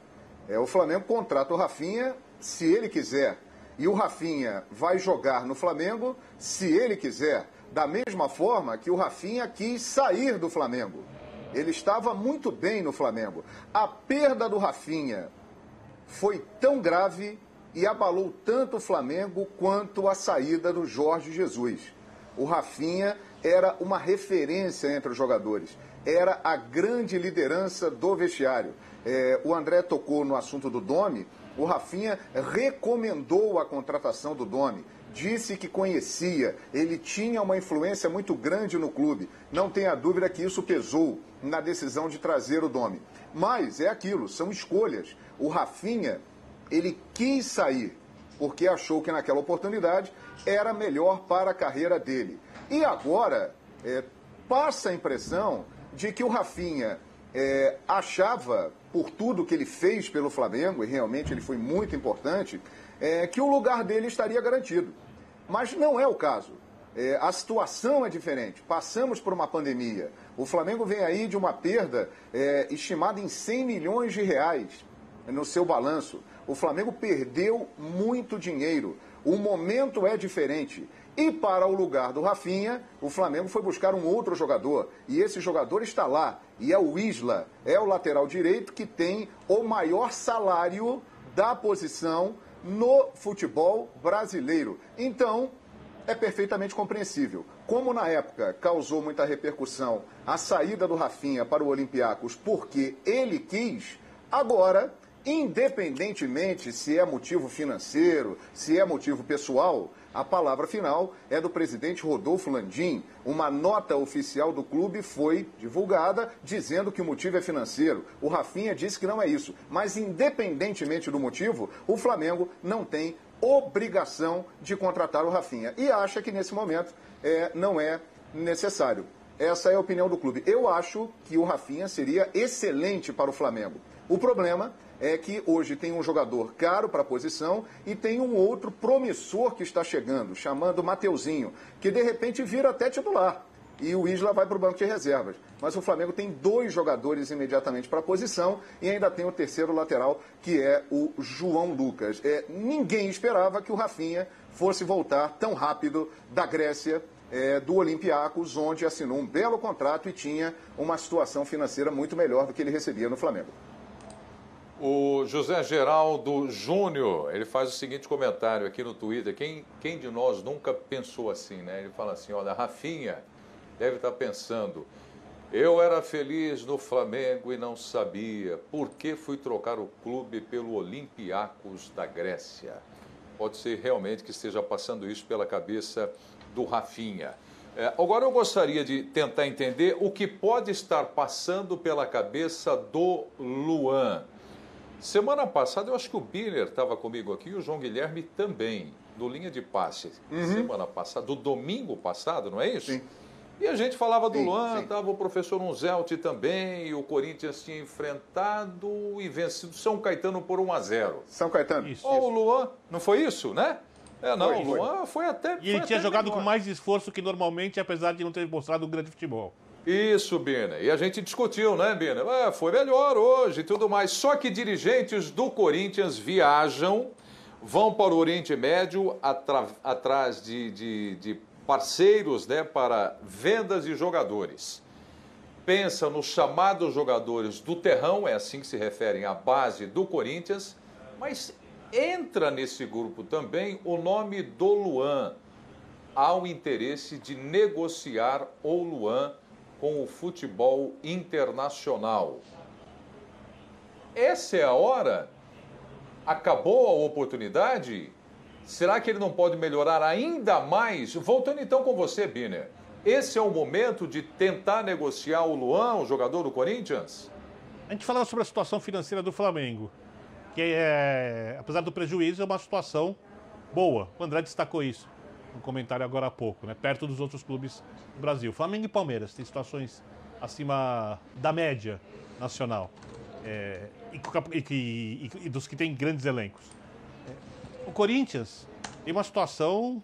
É, o Flamengo contrata o Rafinha se ele quiser. E o Rafinha vai jogar no Flamengo se ele quiser. Da mesma forma que o Rafinha quis sair do Flamengo. Ele estava muito bem no Flamengo. A perda do Rafinha foi tão grave e abalou tanto o Flamengo quanto a saída do Jorge Jesus. O Rafinha era uma referência entre os jogadores, era a grande liderança do vestiário. É, o André tocou no assunto do Domi, o Rafinha recomendou a contratação do Domi disse que conhecia, ele tinha uma influência muito grande no clube. Não tenha dúvida que isso pesou na decisão de trazer o Domi. Mas é aquilo, são escolhas. O Rafinha, ele quis sair porque achou que naquela oportunidade era melhor para a carreira dele. E agora é, passa a impressão de que o Rafinha é, achava, por tudo que ele fez pelo Flamengo, e realmente ele foi muito importante, é, que o lugar dele estaria garantido. Mas não é o caso. É, a situação é diferente. Passamos por uma pandemia. O Flamengo vem aí de uma perda é, estimada em 100 milhões de reais no seu balanço. O Flamengo perdeu muito dinheiro. O momento é diferente. E para o lugar do Rafinha, o Flamengo foi buscar um outro jogador. E esse jogador está lá. E é o Isla. É o lateral direito que tem o maior salário da posição no futebol brasileiro. Então, é perfeitamente compreensível. Como na época causou muita repercussão a saída do Rafinha para o Olympiacos porque ele quis, agora, independentemente se é motivo financeiro, se é motivo pessoal, a palavra final é do presidente Rodolfo Landim. Uma nota oficial do clube foi divulgada dizendo que o motivo é financeiro. O Rafinha disse que não é isso. Mas, independentemente do motivo, o Flamengo não tem obrigação de contratar o Rafinha. E acha que nesse momento é, não é necessário. Essa é a opinião do clube. Eu acho que o Rafinha seria excelente para o Flamengo. O problema que hoje tem um jogador caro para a posição e tem um outro promissor que está chegando, chamando Mateuzinho, que de repente vira até titular. E o Isla vai para o banco de reservas. Mas o Flamengo tem dois jogadores imediatamente para a posição e ainda tem o terceiro lateral, que é o João Lucas. É, ninguém esperava que o Rafinha fosse voltar tão rápido da Grécia é, do Olympiacos, onde assinou um belo contrato e tinha uma situação financeira muito melhor do que ele recebia no Flamengo. O José Geraldo Júnior, ele faz o seguinte comentário aqui no Twitter. Quem, quem de nós nunca pensou assim, né? Ele fala assim, olha, Rafinha deve estar pensando, eu era feliz no Flamengo e não sabia por que fui trocar o clube pelo Olympiacos da Grécia. Pode ser realmente que esteja passando isso pela cabeça do Rafinha. É, agora eu gostaria de tentar entender o que pode estar passando pela cabeça do Luan. Semana passada, eu acho que o Biller estava comigo aqui e o João Guilherme também, do Linha de Passe. Uhum. Semana passada, do domingo passado, não é isso? Sim. E a gente falava do sim, Luan, estava o professor Unzelt também, e o Corinthians tinha enfrentado e vencido São Caetano por 1 a 0 São Caetano. Isso. Oh, o Luan, não foi isso, né? É, não, foi, o Luan foi até. E ele tinha jogado melhor. com mais esforço que normalmente, apesar de não ter mostrado um grande futebol. Isso, Bina. E a gente discutiu, né, Bina? É, foi melhor hoje e tudo mais. Só que dirigentes do Corinthians viajam, vão para o Oriente Médio atrás de, de, de parceiros né, para vendas de jogadores. Pensa nos chamados jogadores do terrão, é assim que se referem à base do Corinthians, mas entra nesse grupo também o nome do Luan. Há o interesse de negociar o Luan com o futebol internacional. Essa é a hora? Acabou a oportunidade? Será que ele não pode melhorar ainda mais? Voltando então com você, Biner. Esse é o momento de tentar negociar o Luan, o jogador do Corinthians? A gente falava sobre a situação financeira do Flamengo, que é, apesar do prejuízo, é uma situação boa. O André destacou isso no comentário agora há pouco, né? perto dos outros clubes do Brasil. Flamengo e Palmeiras têm situações acima da média nacional é, e, e, e, dos que têm grandes elencos. É, o Corinthians tem uma situação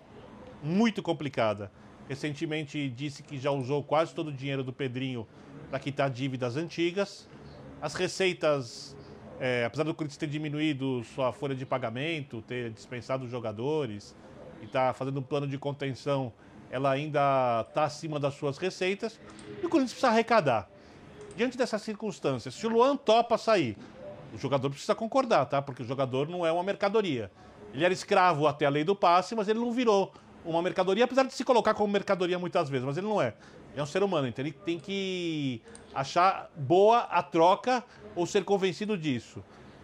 muito complicada. Recentemente disse que já usou quase todo o dinheiro do Pedrinho para quitar dívidas antigas. As receitas, é, apesar do Corinthians ter diminuído sua folha de pagamento, ter dispensado os jogadores, está fazendo um plano de contenção, ela ainda está acima das suas receitas. E o Corinthians precisa arrecadar. Diante dessas circunstâncias, se o Luan topa sair, o jogador precisa concordar, tá? Porque o jogador não é uma mercadoria. Ele era escravo até a lei do passe, mas ele não virou uma mercadoria, apesar de se colocar como mercadoria muitas vezes, mas ele não é. É um ser humano, então ele tem que achar boa a troca ou ser convencido disso.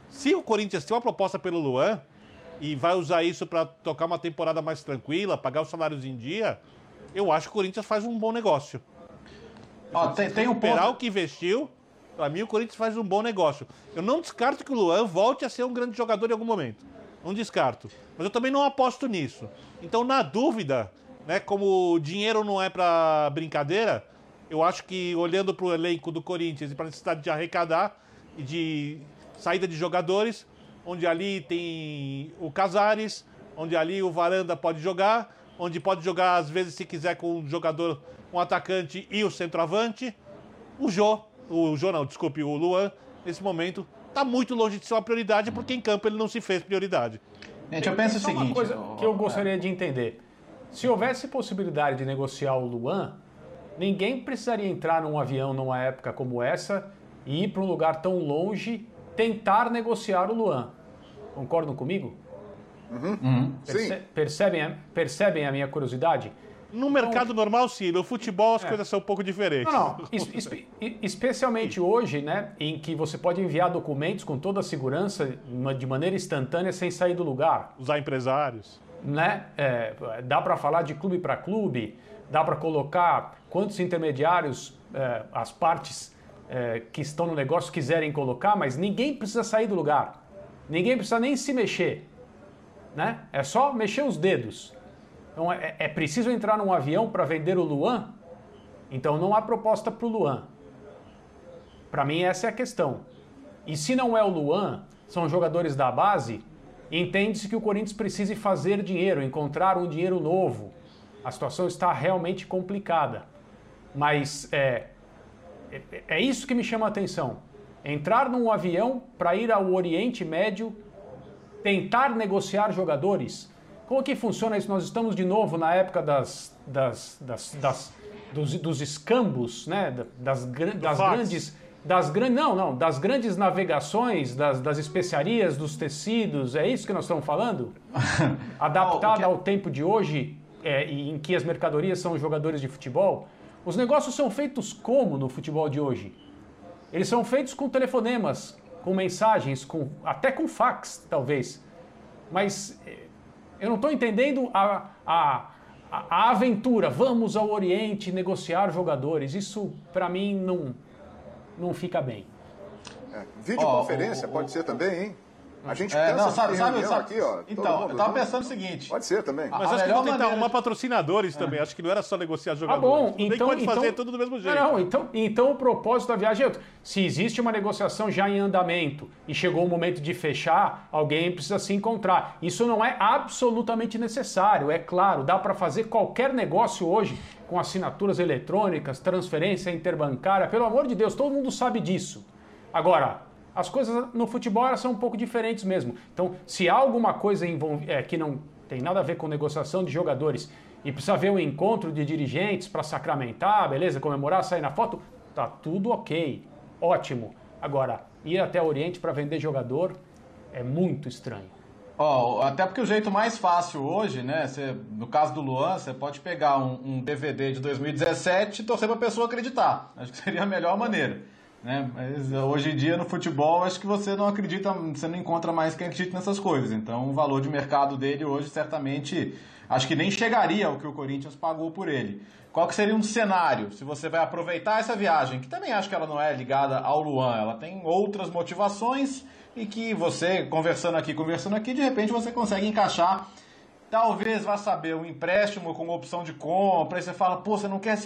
Se o Corinthians tem uma proposta pelo Luan, e vai usar isso para tocar uma temporada mais tranquila, pagar os salários em dia, eu acho que o Corinthians faz um bom negócio. Ó, tem, tem um ponto... o que investiu, para mim o Corinthians faz um bom negócio. Eu não descarto que o Luan volte a ser um grande jogador em algum momento. Não descarto. Mas eu também não aposto nisso. Então, na dúvida, né, como o dinheiro não é para brincadeira, Eu acho que olhando para o elenco do Corinthians e para a necessidade de arrecadar e de saída de jogadores, onde ali tem o Casares, onde ali o Varanda pode jogar, onde pode jogar às vezes se quiser com um jogador, um atacante e o centroavante. O Jô, o Jô não, desculpe, o Luan, nesse momento está muito longe de ser uma prioridade porque em campo ele não se fez prioridade. Gente, eu penso o seguinte. Uma coisa que eu gostaria de entender: se houvesse possibilidade de negociar o Luan, ninguém precisaria entrar num avião numa época como essa e ir para um lugar tão longe tentar negociar o Luan. Concordam comigo? Uhum. Uhum. Perce percebem, percebem a minha curiosidade? No mercado normal, sim. No futebol, as é. coisas são um pouco diferentes. Não, não. Es espe especialmente hoje, né, em que você pode enviar documentos com toda a segurança, de maneira instantânea, sem sair do lugar. Usar empresários. Né? É, dá para falar de clube para clube, dá para colocar quantos intermediários é, as partes é, que estão no negócio quiserem colocar, mas ninguém precisa sair do lugar. Ninguém precisa nem se mexer. Né? É só mexer os dedos. Então é, é preciso entrar num avião para vender o Luan? Então não há proposta para o Luan. Para mim essa é a questão. E se não é o Luan, são jogadores da base, entende-se que o Corinthians precise fazer dinheiro, encontrar um dinheiro novo. A situação está realmente complicada. Mas é, é, é isso que me chama a atenção. Entrar num avião para ir ao Oriente Médio, tentar negociar jogadores como que funciona isso? Nós estamos de novo na época das, das, das, das dos, dos, escambos, né? Das, das grandes, das grandes, não, não, das grandes navegações, das, das especiarias, dos tecidos. É isso que nós estamos falando? Adaptada ao tempo de hoje, é, em que as mercadorias são jogadores de futebol. Os negócios são feitos como no futebol de hoje? Eles são feitos com telefonemas, com mensagens, com até com fax, talvez. Mas eu não estou entendendo a, a, a, aventura. Vamos ao Oriente negociar jogadores. Isso, para mim, não, não fica bem. É, videoconferência oh, pode ser também, hein? A gente é, não, sabe, sabe, sabe, aqui, ó. Então, eu tava pensando o seguinte. Pode ser também. Mas acho que vão tentar arrumar patrocinadores também. Acho que não era só negociar jogadores. Ah, bom, então, pode então, fazer tudo do mesmo jeito. Não, então, então o propósito da viagem é outro. Se existe uma negociação já em andamento e chegou o momento de fechar, alguém precisa se encontrar. Isso não é absolutamente necessário, é claro. Dá para fazer qualquer negócio hoje com assinaturas eletrônicas, transferência interbancária. Pelo amor de Deus, todo mundo sabe disso. Agora, as coisas no futebol são um pouco diferentes mesmo. Então, se há alguma coisa é, que não tem nada a ver com negociação de jogadores e precisa ver um encontro de dirigentes para sacramentar, beleza, comemorar, sair na foto, tá tudo ok, ótimo. Agora, ir até o Oriente para vender jogador é muito estranho. Oh, até porque o jeito mais fácil hoje, né? Você, no caso do Luan, você pode pegar um, um DVD de 2017 e torcer para a pessoa acreditar. Acho que seria a melhor maneira. Né? Mas hoje em dia no futebol acho que você não acredita, você não encontra mais quem acredita nessas coisas. Então o valor de mercado dele hoje certamente acho que nem chegaria ao que o Corinthians pagou por ele. Qual que seria um cenário se você vai aproveitar essa viagem, que também acho que ela não é ligada ao Luan, ela tem outras motivações e que você conversando aqui, conversando aqui, de repente você consegue encaixar talvez vá saber um empréstimo com opção de compra, e você fala, pô, você não quer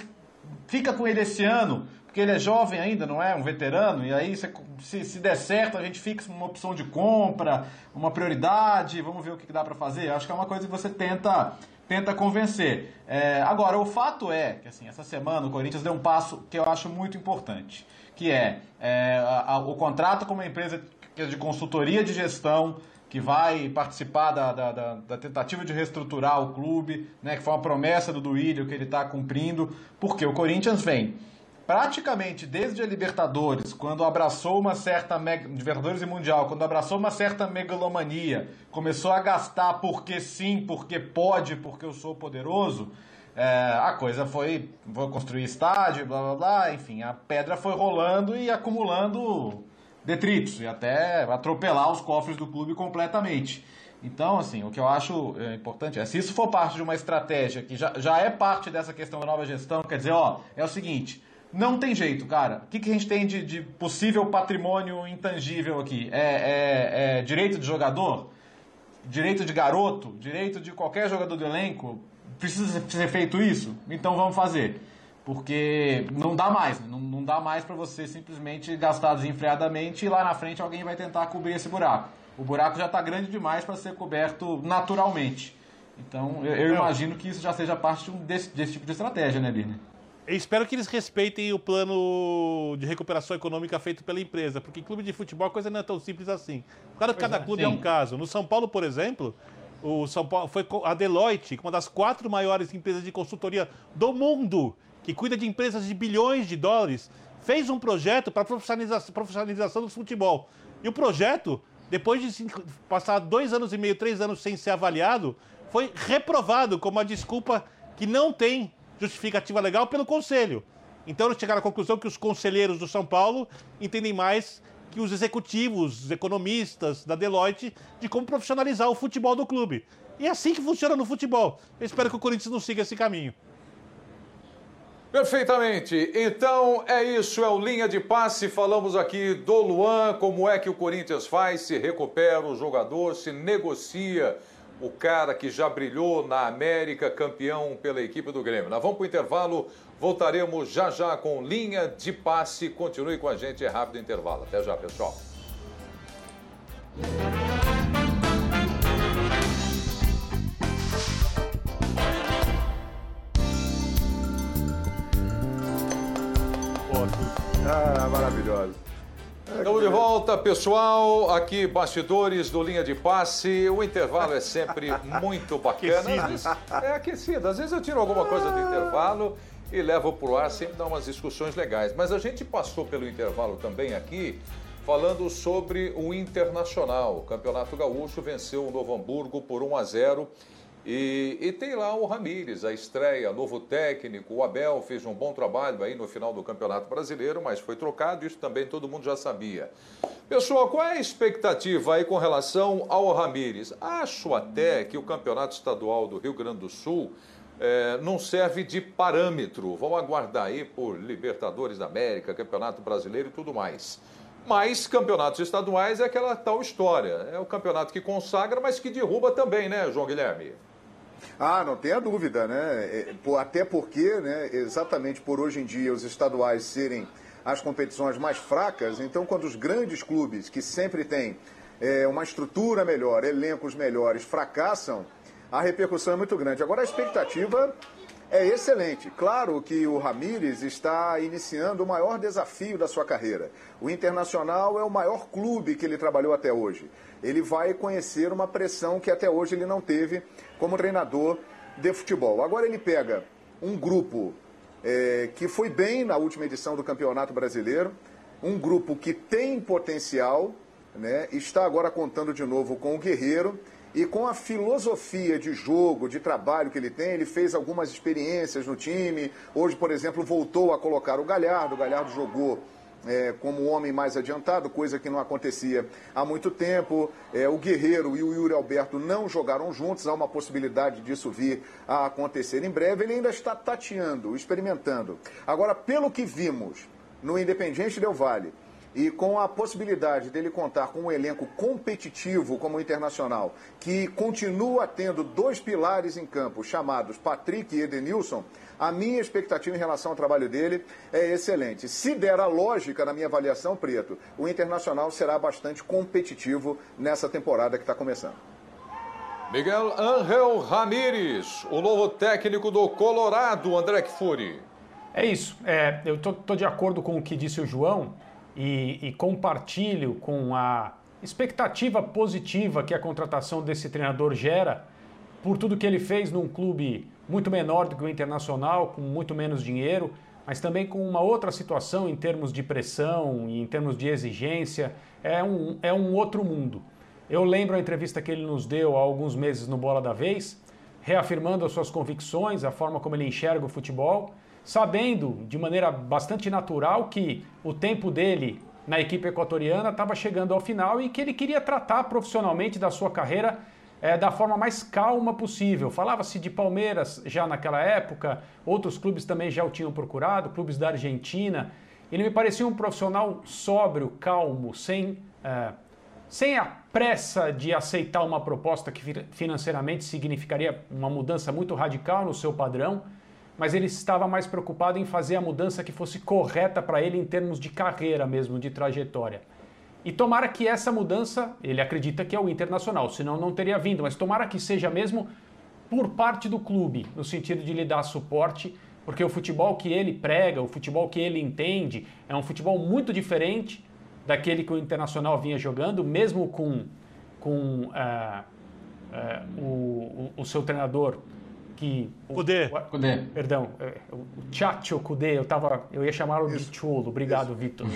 fica com ele esse ano, porque ele é jovem ainda, não é um veterano, e aí se, se, der certo a gente fixa uma opção de compra, uma prioridade, vamos ver o que dá para fazer. Acho que é uma coisa que você tenta tenta convencer. É, agora, o fato é que assim, essa semana o Corinthians deu um passo que eu acho muito importante, que é, é a, a, o contrato com uma empresa de consultoria de gestão que vai participar da, da, da, da, tentativa de reestruturar o clube, né, que foi uma promessa do Duílio que ele está cumprindo, porque o Corinthians vem praticamente desde a Libertadores, quando abraçou uma certa Libertadores e Mundial, quando abraçou uma certa megalomania, começou a gastar porque sim, porque pode, porque eu sou poderoso, é, a coisa foi, vou construir estádio, blá blá blá, enfim, a pedra foi rolando e acumulando detritos e até atropelar os cofres do clube completamente. Então, assim, o que eu acho é, importante é, se isso for parte de uma estratégia que já, já é parte dessa questão da nova gestão, quer dizer, ó, é o seguinte, não tem jeito, cara. O que, que a gente tem de, de possível patrimônio intangível aqui? É, é, é, direito de jogador? Direito de garoto? Direito de qualquer jogador do elenco? Precisa ser feito isso? Então vamos fazer. Porque não dá mais, né? não, não dá mais para você simplesmente gastar desenfreadamente e lá na frente alguém vai tentar cobrir esse buraco. O buraco já está grande demais para ser coberto naturalmente. Então, eu, eu imagino que isso já seja parte desse, desse tipo de estratégia, né, Birne? Eu espero que eles respeitem o plano de recuperação econômica feito pela empresa, porque clube de futebol a coisa não é tão simples assim. Cada, cada é, clube sim. é um caso. No São Paulo, por exemplo, o São Paulo foi a Deloitte, uma das quatro maiores empresas de consultoria do mundo, que cuida de empresas de bilhões de dólares, fez um projeto para profissionalização, profissionalização do futebol. E o projeto, depois de passar dois anos e meio, três anos sem ser avaliado, foi reprovado como uma desculpa que não tem justificativa legal pelo conselho. Então eles chegaram à conclusão que os conselheiros do São Paulo entendem mais que os executivos, os economistas da Deloitte de como profissionalizar o futebol do clube. E é assim que funciona no futebol. Eu espero que o Corinthians não siga esse caminho. Perfeitamente. Então é isso, é o linha de passe. Falamos aqui do Luan, como é que o Corinthians faz, se recupera o jogador, se negocia o cara que já brilhou na América, campeão pela equipe do Grêmio. Nós vamos para o intervalo, voltaremos já já com linha de passe. Continue com a gente, é rápido intervalo. Até já, pessoal. Ah, maravilhoso. Estamos de volta, pessoal. Aqui, bastidores do Linha de Passe. O intervalo é sempre muito bacana. Vezes, é aquecido. Às vezes eu tiro alguma coisa do intervalo e levo para o ar, sempre dá umas discussões legais. Mas a gente passou pelo intervalo também aqui falando sobre o Internacional. O Campeonato Gaúcho venceu o Novo Hamburgo por 1 a 0 e, e, tem lá o Ramires, a estreia, novo técnico. O Abel fez um bom trabalho aí no final do Campeonato Brasileiro, mas foi trocado, isso também todo mundo já sabia. Pessoal, qual é a expectativa aí com relação ao Ramires? Acho até que o Campeonato Estadual do Rio Grande do Sul é, não serve de parâmetro. Vamos aguardar aí por Libertadores da América, Campeonato Brasileiro e tudo mais. Mas campeonatos estaduais é aquela tal história. É o campeonato que consagra, mas que derruba também, né, João Guilherme? Ah, não tenha dúvida, né? É, até porque, né, exatamente por hoje em dia os estaduais serem as competições mais fracas, então quando os grandes clubes, que sempre têm é, uma estrutura melhor, elencos melhores, fracassam, a repercussão é muito grande. Agora a expectativa é excelente. Claro que o Ramires está iniciando o maior desafio da sua carreira. O Internacional é o maior clube que ele trabalhou até hoje. Ele vai conhecer uma pressão que até hoje ele não teve como treinador de futebol. Agora ele pega um grupo é, que foi bem na última edição do Campeonato Brasileiro, um grupo que tem potencial, né, está agora contando de novo com o Guerreiro e com a filosofia de jogo, de trabalho que ele tem, ele fez algumas experiências no time. Hoje, por exemplo, voltou a colocar o Galhardo. O Galhardo jogou é, como homem mais adiantado, coisa que não acontecia há muito tempo. É, o Guerreiro e o Yuri Alberto não jogaram juntos, há uma possibilidade disso vir a acontecer em breve. Ele ainda está tateando, experimentando. Agora, pelo que vimos no Independiente Del Vale, e com a possibilidade dele contar com um elenco competitivo como o Internacional, que continua tendo dois pilares em campo, chamados Patrick e Edenilson, a minha expectativa em relação ao trabalho dele é excelente. Se der a lógica na minha avaliação, Preto, o Internacional será bastante competitivo nessa temporada que está começando. Miguel Angel Ramírez, o novo técnico do Colorado, André Kfouri. É isso. É, eu estou de acordo com o que disse o João e, e compartilho com a expectativa positiva que a contratação desse treinador gera por tudo que ele fez num clube muito menor do que o Internacional, com muito menos dinheiro, mas também com uma outra situação em termos de pressão e em termos de exigência. É um, é um outro mundo. Eu lembro a entrevista que ele nos deu há alguns meses no Bola da Vez, reafirmando as suas convicções, a forma como ele enxerga o futebol, sabendo de maneira bastante natural que o tempo dele na equipe equatoriana estava chegando ao final e que ele queria tratar profissionalmente da sua carreira é, da forma mais calma possível. Falava-se de Palmeiras já naquela época, outros clubes também já o tinham procurado, clubes da Argentina. Ele me parecia um profissional sóbrio, calmo, sem, é, sem a pressa de aceitar uma proposta que financeiramente significaria uma mudança muito radical no seu padrão. mas ele estava mais preocupado em fazer a mudança que fosse correta para ele em termos de carreira mesmo, de trajetória. E tomara que essa mudança, ele acredita que é o internacional, senão não teria vindo, mas tomara que seja mesmo por parte do clube, no sentido de lhe dar suporte, porque o futebol que ele prega, o futebol que ele entende, é um futebol muito diferente daquele que o Internacional vinha jogando, mesmo com, com uh, uh, o, o, seu treinador que... Kudê. Kudê. Perdão, é, o Chacho Kudê, eu, tava, eu ia chamá-lo de Cholo. Obrigado, Vitor.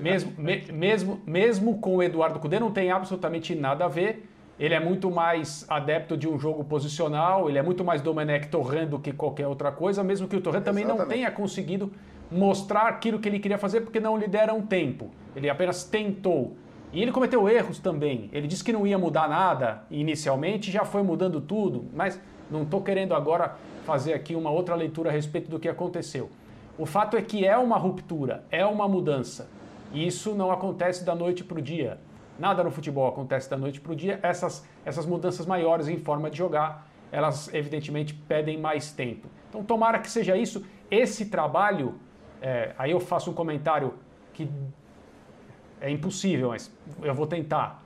Mesmo, me, mesmo, mesmo com o Eduardo Kudê, não tem absolutamente nada a ver. Ele é muito mais adepto de um jogo posicional, ele é muito mais Domenech Torrent do que qualquer outra coisa, mesmo que o Torrent também não tenha conseguido mostrar aquilo que ele queria fazer porque não lhe deram tempo. Ele apenas tentou. E ele cometeu erros também. Ele disse que não ia mudar nada inicialmente, já foi mudando tudo, mas não estou querendo agora fazer aqui uma outra leitura a respeito do que aconteceu. O fato é que é uma ruptura, é uma mudança. E isso não acontece da noite para o dia. Nada no futebol acontece da noite para o dia. Essas, essas mudanças maiores em forma de jogar, elas evidentemente pedem mais tempo. Então, tomara que seja isso. Esse trabalho, é, aí eu faço um comentário que é impossível, mas eu vou tentar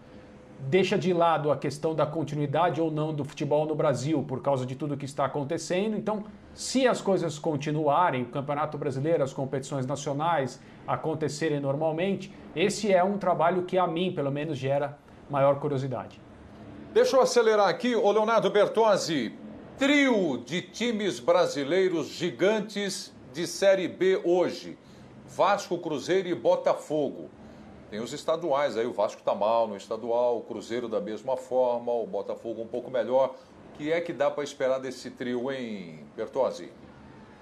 deixa de lado a questão da continuidade ou não do futebol no Brasil por causa de tudo que está acontecendo. Então, se as coisas continuarem, o Campeonato Brasileiro, as competições nacionais acontecerem normalmente, esse é um trabalho que a mim, pelo menos, gera maior curiosidade. Deixa eu acelerar aqui, o Leonardo Bertozzi. Trio de times brasileiros gigantes de Série B hoje: Vasco, Cruzeiro e Botafogo. Tem os estaduais aí, o Vasco está mal no estadual, o Cruzeiro da mesma forma, o Botafogo um pouco melhor. O que é que dá para esperar desse trio, hein, Bertozzi?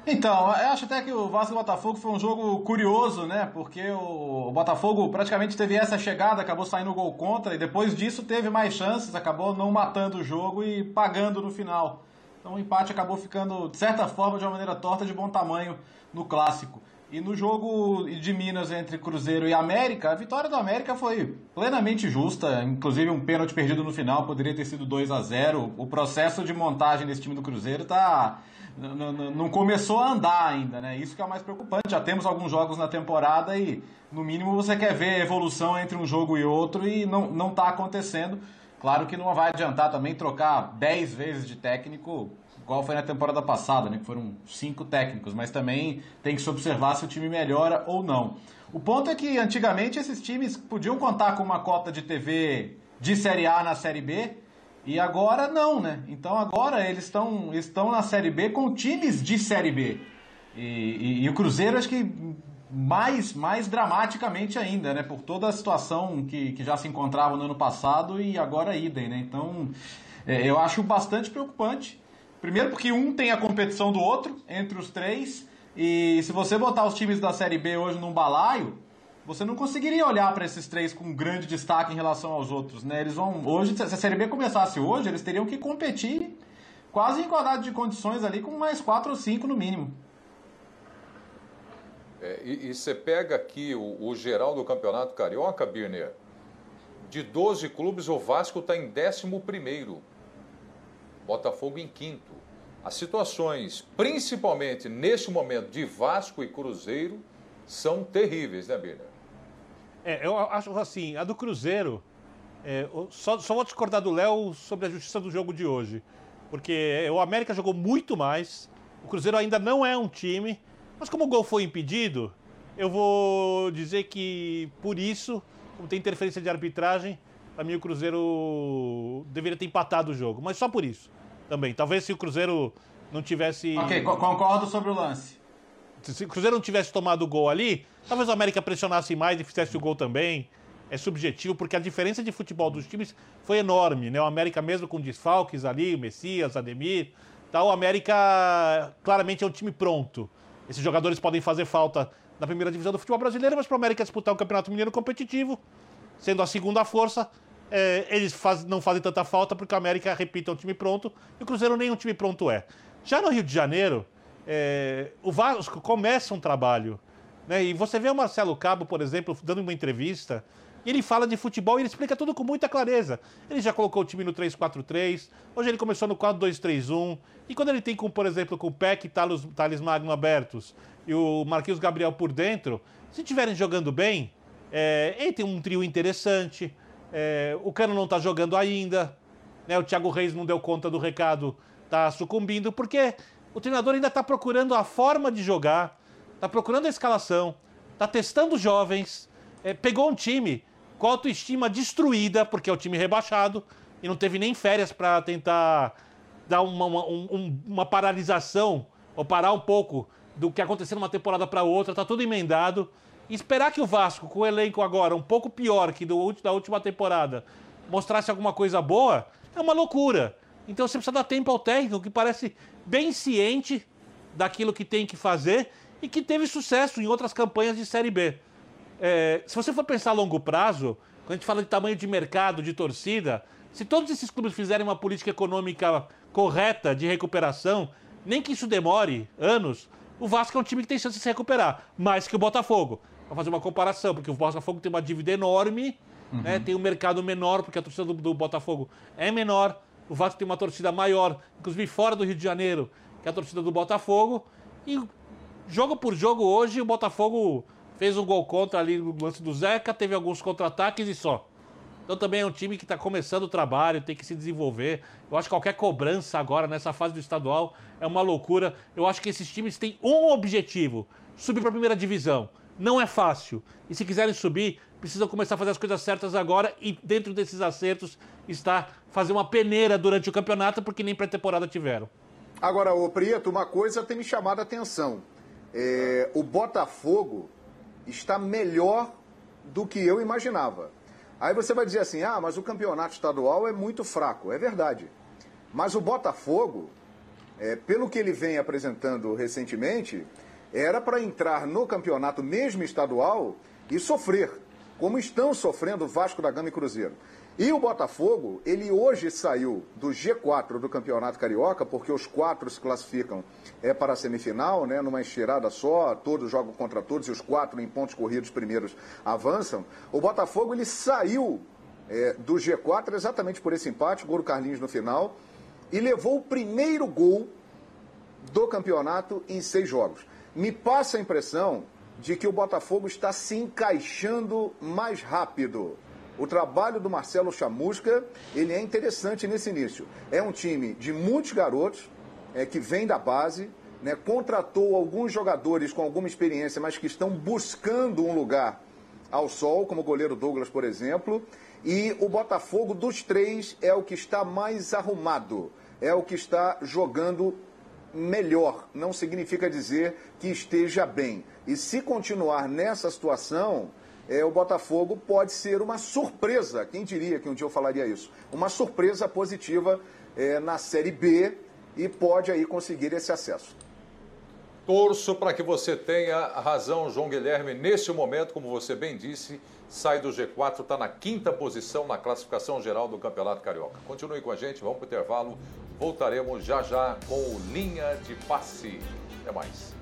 Então, eu acho até que o Vasco e o Botafogo foi um jogo curioso, né? Porque o Botafogo praticamente teve essa chegada, acabou saindo gol contra, e depois disso teve mais chances, acabou não matando o jogo e pagando no final. Então o empate acabou ficando, de certa forma, de uma maneira torta, de bom tamanho no clássico. E no jogo de Minas entre Cruzeiro e América, a vitória do América foi plenamente justa, inclusive um pênalti perdido no final poderia ter sido 2 a 0. O processo de montagem desse time do Cruzeiro tá não começou a andar ainda, né? Isso que é o mais preocupante. Já temos alguns jogos na temporada e no mínimo você quer ver evolução entre um jogo e outro e não não tá acontecendo. Claro que não vai adiantar também trocar 10 vezes de técnico igual foi na temporada passada, né, que foram cinco técnicos, mas também tem que se observar se o time melhora ou não. O ponto é que antigamente esses times podiam contar com uma cota de TV de Série A na Série B e agora não, né? Então agora eles estão estão na Série B com times de Série B. E, e, e, o Cruzeiro acho que mais, mais dramaticamente ainda, né? Por toda a situação que, que já se encontrava no ano passado e agora idem, né? Então é, eu acho bastante preocupante. Primeiro porque um tem a competição do outro, entre os três, e se você botar os times da Série B hoje num balaio, você não conseguiria olhar para esses três com grande destaque em relação aos outros, né? Eles vão hoje, se a Série B começasse hoje, eles teriam que competir quase em igualdade de condições ali com mais quatro ou cinco no mínimo. É, e, você pega aqui o, o, geral do Campeonato Carioca, Birner, de 12 clubes, o Vasco está em 11 primeiro. Botafogo em quinto. As situações, principalmente neste momento de Vasco e Cruzeiro, são terríveis, né, Birner? É, eu acho assim, a do Cruzeiro, é, só, só vou discordar do Léo sobre a justiça do jogo de hoje. Porque o América jogou muito mais, o Cruzeiro ainda não é um time, mas como o gol foi impedido, eu vou dizer que por isso, como tem interferência de arbitragem, para mim o Cruzeiro deveria ter empatado o jogo, mas só por isso também. Talvez se o Cruzeiro não tivesse. Ok, concordo sobre o lance. Se o Cruzeiro não tivesse tomado o gol ali, talvez o América pressionasse mais e fizesse o gol também. É subjetivo, porque a diferença de futebol dos times foi enorme, né? O América, mesmo com desfalques ali, o Messias, Ademir, tal, o América claramente é um time pronto. Esses jogadores podem fazer falta na primeira divisão do futebol brasileiro, mas para o América disputar o Campeonato Mineiro competitivo, sendo a segunda força, é, eles faz, não fazem tanta falta porque o América, repita, é um time pronto e o Cruzeiro nem um time pronto é. Já no Rio de Janeiro, é, o Vasco começa um trabalho. Né? E você vê o Marcelo Cabo, por exemplo, dando uma entrevista, E ele fala de futebol e ele explica tudo com muita clareza. Ele já colocou o time no 3-4-3, hoje ele começou no 4-2-3-1. E quando ele tem, com, por exemplo, com o Peck e Thales, Thales Magno abertos e o Marquinhos Gabriel por dentro, se estiverem jogando bem, é, ele tem um trio interessante. É, o Cano não está jogando ainda. Né, o Thiago Reis não deu conta do recado, está sucumbindo, porque o treinador ainda está procurando a forma de jogar, está procurando a escalação, está testando jovens, é, pegou um time com autoestima destruída, porque é o time rebaixado, e não teve nem férias para tentar dar uma, uma, um, uma paralisação ou parar um pouco do que aconteceu numa temporada para outra, tá tudo emendado. Esperar que o Vasco, com o elenco agora um pouco pior que do, da última temporada, mostrasse alguma coisa boa, é uma loucura. Então você precisa dar tempo ao técnico, que parece bem ciente daquilo que tem que fazer e que teve sucesso em outras campanhas de Série B. É, se você for pensar a longo prazo, quando a gente fala de tamanho de mercado, de torcida, se todos esses clubes fizerem uma política econômica correta de recuperação, nem que isso demore anos, o Vasco é um time que tem chance de se recuperar, mais que o Botafogo. Para fazer uma comparação, porque o Botafogo tem uma dívida enorme, uhum. né, tem um mercado menor, porque a torcida do, do Botafogo é menor, o Vasco tem uma torcida maior, inclusive fora do Rio de Janeiro, que é a torcida do Botafogo. E jogo por jogo hoje, o Botafogo fez um gol contra ali no lance do Zeca, teve alguns contra-ataques e só. Então também é um time que está começando o trabalho, tem que se desenvolver. Eu acho que qualquer cobrança agora nessa fase do estadual é uma loucura. Eu acho que esses times têm um objetivo: subir para a primeira divisão. Não é fácil. E se quiserem subir, precisam começar a fazer as coisas certas agora e dentro desses acertos está fazer uma peneira durante o campeonato, porque nem pré-temporada tiveram. Agora, o Prieto, uma coisa tem me chamado a atenção. É, o Botafogo está melhor do que eu imaginava. Aí você vai dizer assim: ah, mas o campeonato estadual é muito fraco. É verdade. Mas o Botafogo, é, pelo que ele vem apresentando recentemente, era para entrar no campeonato mesmo estadual e sofrer, como estão sofrendo o Vasco da Gama e Cruzeiro. E o Botafogo, ele hoje saiu do G4 do Campeonato Carioca, porque os quatro se classificam é, para a semifinal, né, numa estirada só, todos jogam contra todos e os quatro em pontos corridos primeiros avançam. O Botafogo, ele saiu é, do G4 exatamente por esse empate, gol do Carlinhos no final, e levou o primeiro gol do campeonato em seis jogos. Me passa a impressão de que o Botafogo está se encaixando mais rápido o trabalho do Marcelo Chamusca, ele é interessante nesse início. É um time de muitos garotos, é, que vem da base, né, contratou alguns jogadores com alguma experiência, mas que estão buscando um lugar ao sol, como o goleiro Douglas, por exemplo. E o Botafogo, dos três, é o que está mais arrumado, é o que está jogando melhor. Não significa dizer que esteja bem. E se continuar nessa situação, é, o Botafogo pode ser uma surpresa. Quem diria que um dia eu falaria isso? Uma surpresa positiva é, na Série B e pode aí conseguir esse acesso. Torço para que você tenha razão, João Guilherme. Nesse momento, como você bem disse, sai do G4, está na quinta posição na classificação geral do Campeonato Carioca. Continue com a gente, vamos para o intervalo. Voltaremos já já com o Linha de Passe. Até mais.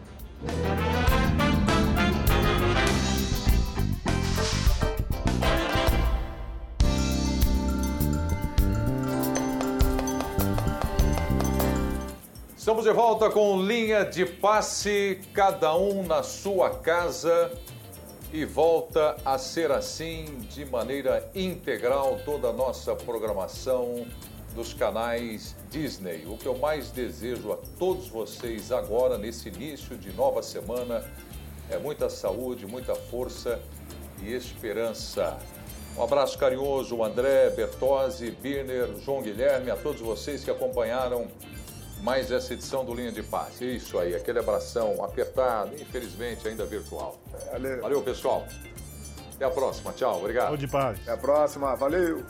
Estamos de volta com linha de passe, cada um na sua casa e volta a ser assim de maneira integral toda a nossa programação dos canais Disney. O que eu mais desejo a todos vocês agora, nesse início de nova semana, é muita saúde, muita força e esperança. Um abraço carinhoso, André, Bertozzi, Birner, João Guilherme, a todos vocês que acompanharam mais essa edição do Linha de Paz. Isso aí, aquele abração apertado, infelizmente ainda virtual. Valeu. Valeu, pessoal. Até a próxima. Tchau, obrigado. Saúde de paz. Até a próxima. Valeu.